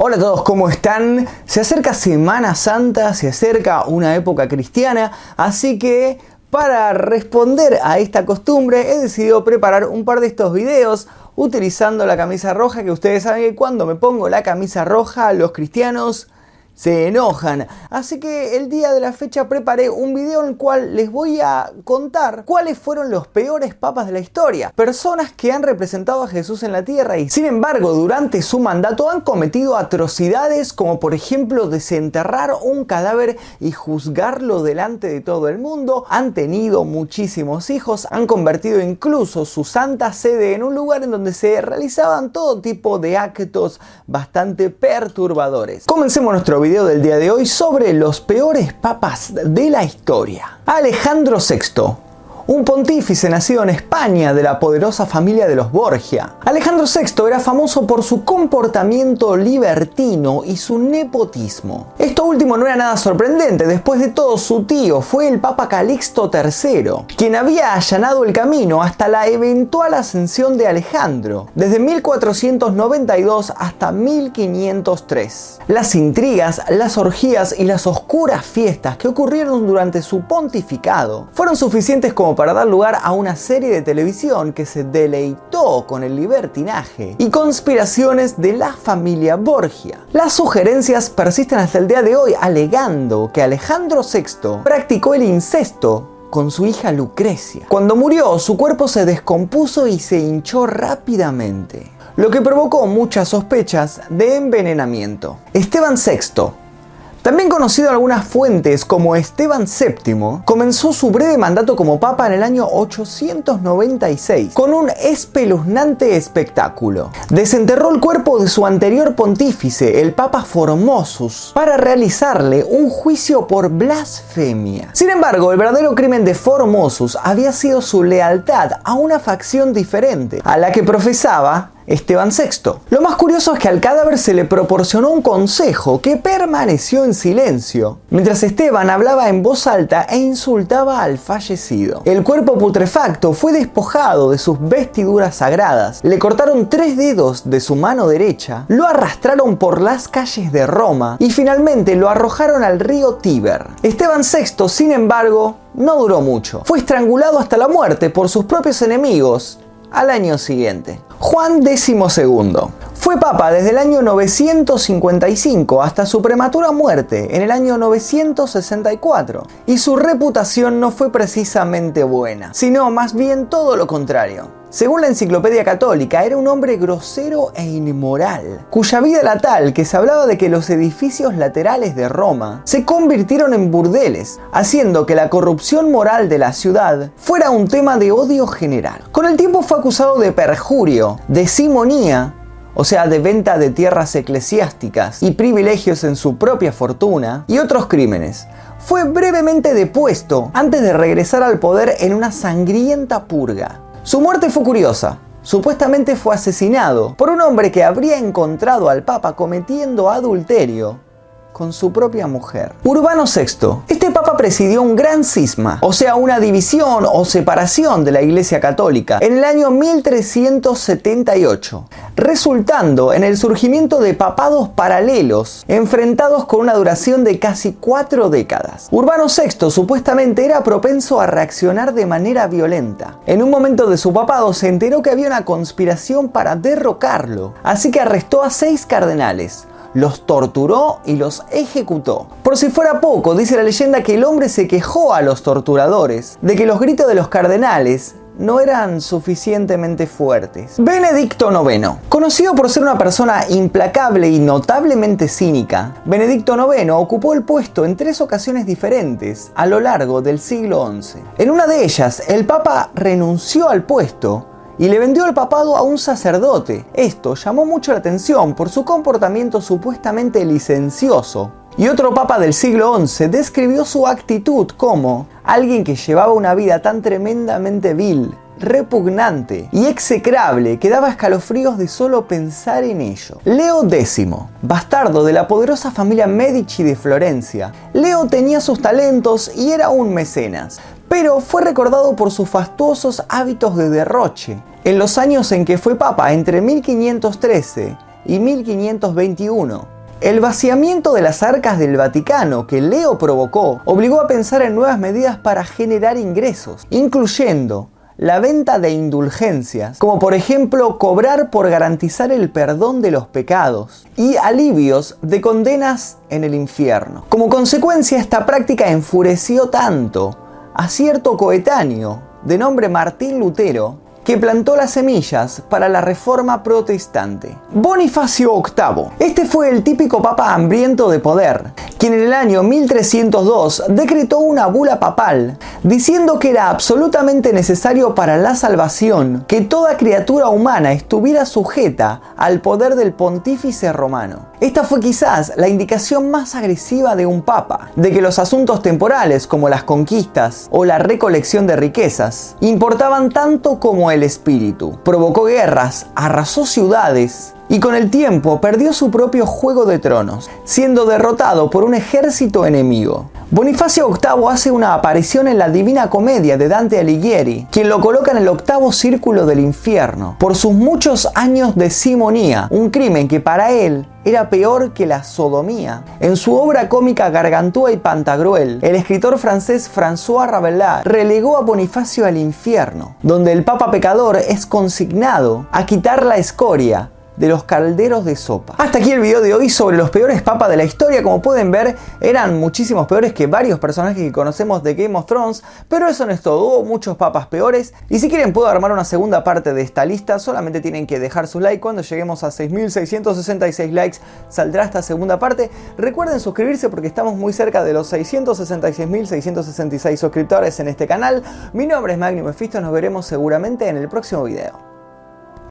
Hola a todos, ¿cómo están? Se acerca Semana Santa, se acerca una época cristiana, así que para responder a esta costumbre he decidido preparar un par de estos videos utilizando la camisa roja, que ustedes saben que cuando me pongo la camisa roja los cristianos se enojan. Así que el día de la fecha preparé un video en el cual les voy a contar cuáles fueron los peores papas de la historia. Personas que han representado a Jesús en la tierra y sin embargo durante su mandato han cometido atrocidades como por ejemplo desenterrar un cadáver y juzgarlo delante de todo el mundo. Han tenido muchísimos hijos, han convertido incluso su santa sede en un lugar en donde se realizaban todo tipo de actos bastante perturbadores. Comencemos nuestro video video del día de hoy sobre los peores papas de la historia. Alejandro VI un pontífice nacido en España de la poderosa familia de los Borgia. Alejandro VI era famoso por su comportamiento libertino y su nepotismo. Esto último no era nada sorprendente, después de todo su tío fue el Papa Calixto III, quien había allanado el camino hasta la eventual ascensión de Alejandro, desde 1492 hasta 1503. Las intrigas, las orgías y las oscuras fiestas que ocurrieron durante su pontificado fueron suficientes como para dar lugar a una serie de televisión que se deleitó con el libertinaje y conspiraciones de la familia Borgia. Las sugerencias persisten hasta el día de hoy alegando que Alejandro VI practicó el incesto con su hija Lucrecia. Cuando murió, su cuerpo se descompuso y se hinchó rápidamente, lo que provocó muchas sospechas de envenenamiento. Esteban VI también conocido en algunas fuentes como Esteban VII, comenzó su breve mandato como papa en el año 896 con un espeluznante espectáculo. Desenterró el cuerpo de su anterior pontífice, el papa Formosus, para realizarle un juicio por blasfemia. Sin embargo, el verdadero crimen de Formosus había sido su lealtad a una facción diferente, a la que profesaba Esteban VI. Lo más curioso es que al cadáver se le proporcionó un consejo que permaneció en silencio, mientras Esteban hablaba en voz alta e insultaba al fallecido. El cuerpo putrefacto fue despojado de sus vestiduras sagradas, le cortaron tres dedos de su mano derecha, lo arrastraron por las calles de Roma y finalmente lo arrojaron al río Tíber. Esteban VI, sin embargo, no duró mucho. Fue estrangulado hasta la muerte por sus propios enemigos al año siguiente. Juan XII. Fue papa desde el año 955 hasta su prematura muerte en el año 964 y su reputación no fue precisamente buena, sino más bien todo lo contrario. Según la Enciclopedia Católica, era un hombre grosero e inmoral, cuya vida era tal que se hablaba de que los edificios laterales de Roma se convirtieron en burdeles, haciendo que la corrupción moral de la ciudad fuera un tema de odio general. Con el tiempo fue acusado de perjurio, de simonía, o sea, de venta de tierras eclesiásticas y privilegios en su propia fortuna, y otros crímenes. Fue brevemente depuesto antes de regresar al poder en una sangrienta purga. Su muerte fue curiosa. Supuestamente fue asesinado por un hombre que habría encontrado al Papa cometiendo adulterio con su propia mujer. Urbano VI. Este papa presidió un gran cisma, o sea, una división o separación de la Iglesia Católica en el año 1378, resultando en el surgimiento de papados paralelos enfrentados con una duración de casi cuatro décadas. Urbano VI supuestamente era propenso a reaccionar de manera violenta. En un momento de su papado se enteró que había una conspiración para derrocarlo, así que arrestó a seis cardenales, los torturó y los ejecutó. Por si fuera poco, dice la leyenda que el hombre se quejó a los torturadores de que los gritos de los cardenales no eran suficientemente fuertes. Benedicto IX. Conocido por ser una persona implacable y notablemente cínica, Benedicto IX ocupó el puesto en tres ocasiones diferentes a lo largo del siglo XI. En una de ellas, el Papa renunció al puesto y le vendió el papado a un sacerdote. Esto llamó mucho la atención por su comportamiento supuestamente licencioso. Y otro papa del siglo XI describió su actitud como alguien que llevaba una vida tan tremendamente vil, repugnante y execrable que daba escalofríos de solo pensar en ello. Leo X, bastardo de la poderosa familia Medici de Florencia. Leo tenía sus talentos y era un mecenas, pero fue recordado por sus fastuosos hábitos de derroche. En los años en que fue papa, entre 1513 y 1521. El vaciamiento de las arcas del Vaticano que Leo provocó obligó a pensar en nuevas medidas para generar ingresos, incluyendo la venta de indulgencias, como por ejemplo cobrar por garantizar el perdón de los pecados y alivios de condenas en el infierno. Como consecuencia, esta práctica enfureció tanto a cierto coetáneo de nombre Martín Lutero que plantó las semillas para la reforma protestante. Bonifacio VIII. Este fue el típico papa hambriento de poder, quien en el año 1302 decretó una bula papal diciendo que era absolutamente necesario para la salvación que toda criatura humana estuviera sujeta al poder del pontífice romano. Esta fue quizás la indicación más agresiva de un papa, de que los asuntos temporales como las conquistas o la recolección de riquezas importaban tanto como el espíritu. Provocó guerras, arrasó ciudades y con el tiempo perdió su propio juego de tronos, siendo derrotado por un ejército enemigo. Bonifacio VIII hace una aparición en la Divina Comedia de Dante Alighieri, quien lo coloca en el octavo círculo del infierno, por sus muchos años de simonía, un crimen que para él era peor que la sodomía. En su obra cómica Gargantúa y Pantagruel, el escritor francés François Rabelais relegó a Bonifacio al infierno, donde el papa pecador es consignado a quitar la escoria de los calderos de sopa. Hasta aquí el video de hoy sobre los peores papas de la historia. Como pueden ver, eran muchísimos peores que varios personajes que conocemos de Game of Thrones, pero eso no es todo, hubo muchos papas peores. Y si quieren puedo armar una segunda parte de esta lista, solamente tienen que dejar su like. Cuando lleguemos a 6.666 likes saldrá esta segunda parte. Recuerden suscribirse porque estamos muy cerca de los 666.666 suscriptores en este canal. Mi nombre es Magnum Mephisto, nos veremos seguramente en el próximo video.